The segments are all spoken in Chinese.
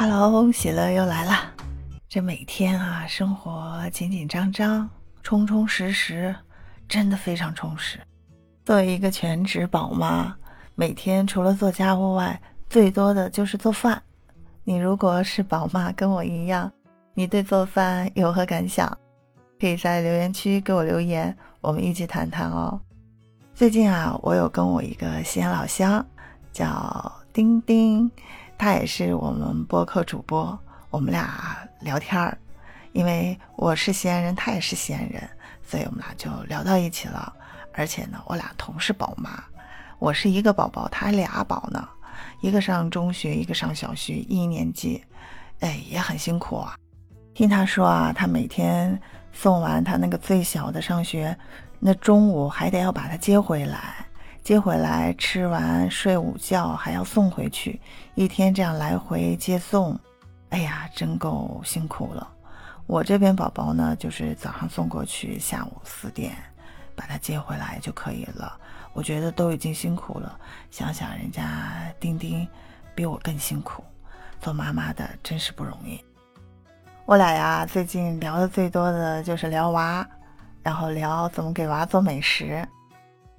Hello，喜乐又来了。这每天啊，生活紧紧张张、充充实实，真的非常充实。作为一个全职宝妈，每天除了做家务外，最多的就是做饭。你如果是宝妈，跟我一样，你对做饭有何感想？可以在留言区给我留言，我们一起谈谈哦。最近啊，我有跟我一个西安老乡，叫丁丁。他也是我们播客主播，我们俩聊天儿，因为我是西安人，他也是西安人，所以我们俩就聊到一起了。而且呢，我俩同是宝妈，我是一个宝宝，他俩宝呢，一个上中学，一个上小学一年级，哎，也很辛苦啊。听他说啊，他每天送完他那个最小的上学，那中午还得要把他接回来。接回来吃完睡午觉还要送回去，一天这样来回接送，哎呀，真够辛苦了。我这边宝宝呢，就是早上送过去，下午四点把他接回来就可以了。我觉得都已经辛苦了，想想人家丁丁比我更辛苦，做妈妈的真是不容易。我俩呀，最近聊的最多的就是聊娃，然后聊怎么给娃做美食。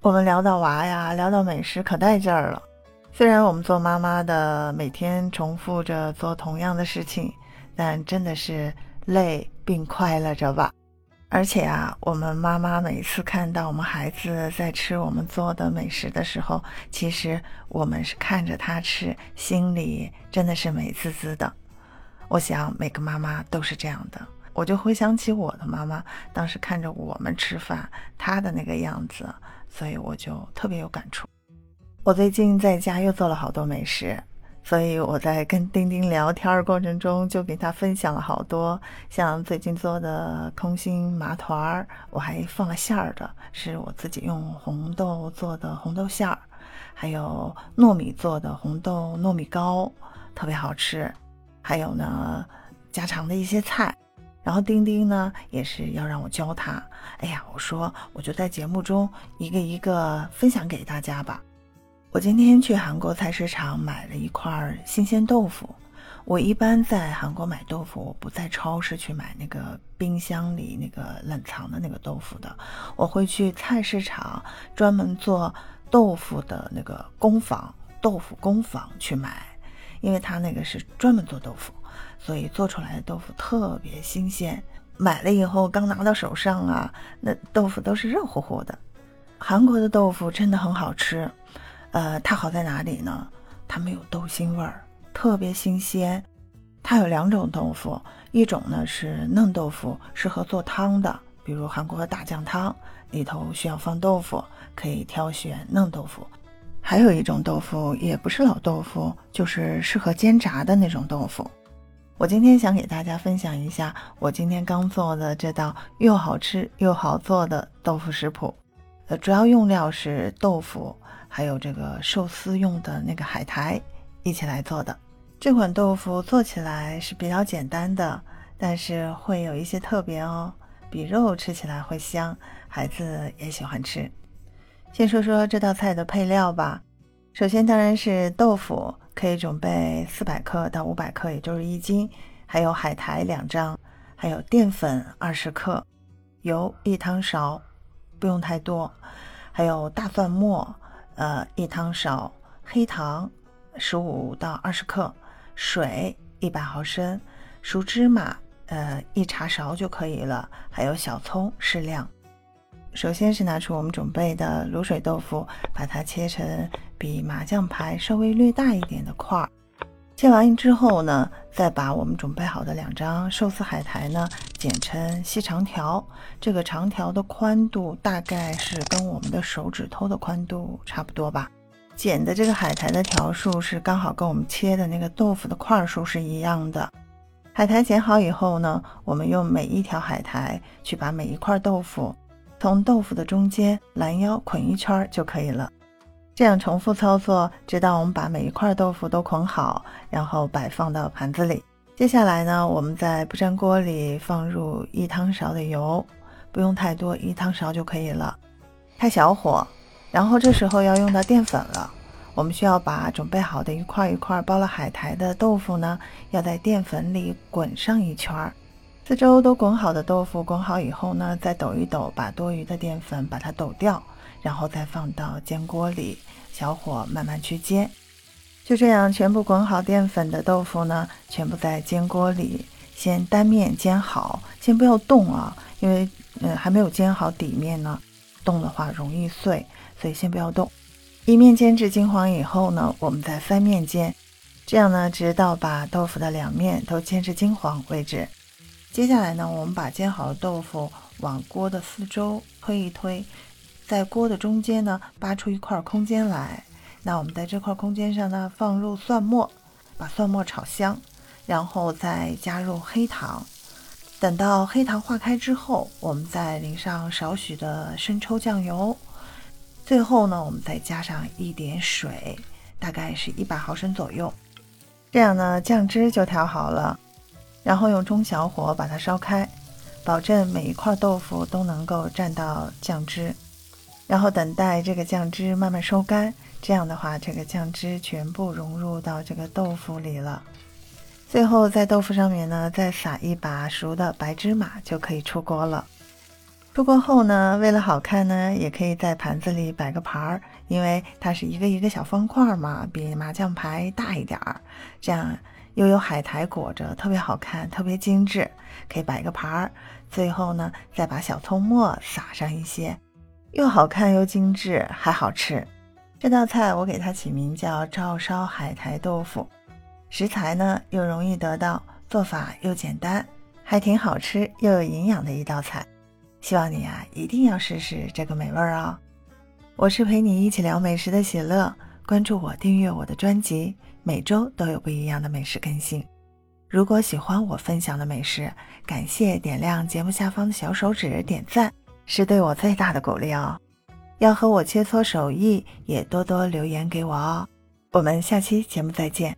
我们聊到娃呀，聊到美食，可带劲儿了。虽然我们做妈妈的每天重复着做同样的事情，但真的是累并快乐着吧。而且啊，我们妈妈每次看到我们孩子在吃我们做的美食的时候，其实我们是看着他吃，心里真的是美滋滋的。我想每个妈妈都是这样的。我就回想起我的妈妈当时看着我们吃饭，她的那个样子。所以我就特别有感触。我最近在家又做了好多美食，所以我在跟丁丁聊天过程中就给他分享了好多，像最近做的空心麻团儿，我还放了馅儿的，是我自己用红豆做的红豆馅儿，还有糯米做的红豆糯米糕，特别好吃。还有呢，家常的一些菜。然后丁丁呢也是要让我教他，哎呀，我说我就在节目中一个一个分享给大家吧。我今天去韩国菜市场买了一块新鲜豆腐。我一般在韩国买豆腐，我不在超市去买那个冰箱里那个冷藏的那个豆腐的，我会去菜市场专门做豆腐的那个工坊，豆腐工坊去买，因为他那个是专门做豆腐。所以做出来的豆腐特别新鲜，买了以后刚拿到手上啊，那豆腐都是热乎乎的。韩国的豆腐真的很好吃，呃，它好在哪里呢？它没有豆腥味儿，特别新鲜。它有两种豆腐，一种呢是嫩豆腐，适合做汤的，比如韩国的大酱汤里头需要放豆腐，可以挑选嫩豆腐。还有一种豆腐也不是老豆腐，就是适合煎炸的那种豆腐。我今天想给大家分享一下我今天刚做的这道又好吃又好做的豆腐食谱。呃，主要用料是豆腐，还有这个寿司用的那个海苔一起来做的。这款豆腐做起来是比较简单的，但是会有一些特别哦，比肉吃起来会香，孩子也喜欢吃。先说说这道菜的配料吧。首先当然是豆腐。可以准备四百克到五百克，也就是一斤，还有海苔两张，还有淀粉二十克，油一汤勺，不用太多，还有大蒜末，呃一汤勺，黑糖十五到二十克，水一百毫升，熟芝麻呃一茶勺就可以了，还有小葱适量。首先是拿出我们准备的卤水豆腐，把它切成比麻将牌稍微略大一点的块儿。切完之后呢，再把我们准备好的两张寿司海苔呢剪成细长条。这个长条的宽度大概是跟我们的手指头的宽度差不多吧。剪的这个海苔的条数是刚好跟我们切的那个豆腐的块数是一样的。海苔剪好以后呢，我们用每一条海苔去把每一块豆腐。从豆腐的中间拦腰捆一圈就可以了，这样重复操作，直到我们把每一块豆腐都捆好，然后摆放到盘子里。接下来呢，我们在不粘锅里放入一汤勺的油，不用太多，一汤勺就可以了。开小火，然后这时候要用到淀粉了。我们需要把准备好的一块一块包了海苔的豆腐呢，要在淀粉里滚上一圈儿。四周都滚好的豆腐滚好以后呢，再抖一抖，把多余的淀粉把它抖掉，然后再放到煎锅里，小火慢慢去煎。就这样，全部滚好淀粉的豆腐呢，全部在煎锅里先单面煎好，先不要动啊，因为嗯还没有煎好底面呢，动的话容易碎，所以先不要动。一面煎至金黄以后呢，我们再翻面煎，这样呢，直到把豆腐的两面都煎至金黄为止。接下来呢，我们把煎好的豆腐往锅的四周推一推，在锅的中间呢扒出一块空间来。那我们在这块空间上呢放入蒜末，把蒜末炒香，然后再加入黑糖。等到黑糖化开之后，我们再淋上少许的生抽酱油。最后呢，我们再加上一点水，大概是一百毫升左右。这样呢，酱汁就调好了。然后用中小火把它烧开，保证每一块豆腐都能够蘸到酱汁。然后等待这个酱汁慢慢收干，这样的话，这个酱汁全部融入到这个豆腐里了。最后在豆腐上面呢，再撒一把熟的白芝麻，就可以出锅了。出锅后呢，为了好看呢，也可以在盘子里摆个盘儿，因为它是一个一个小方块嘛，比麻将牌大一点儿，这样。又有海苔裹着，特别好看，特别精致，可以摆个盘儿。最后呢，再把小葱末撒上一些，又好看又精致，还好吃。这道菜我给它起名叫照烧海苔豆腐。食材呢又容易得到，做法又简单，还挺好吃又有营养的一道菜。希望你啊一定要试试这个美味哦。我是陪你一起聊美食的喜乐，关注我，订阅我的专辑。每周都有不一样的美食更新。如果喜欢我分享的美食，感谢点亮节目下方的小手指点赞，是对我最大的鼓励哦。要和我切磋手艺，也多多留言给我哦。我们下期节目再见。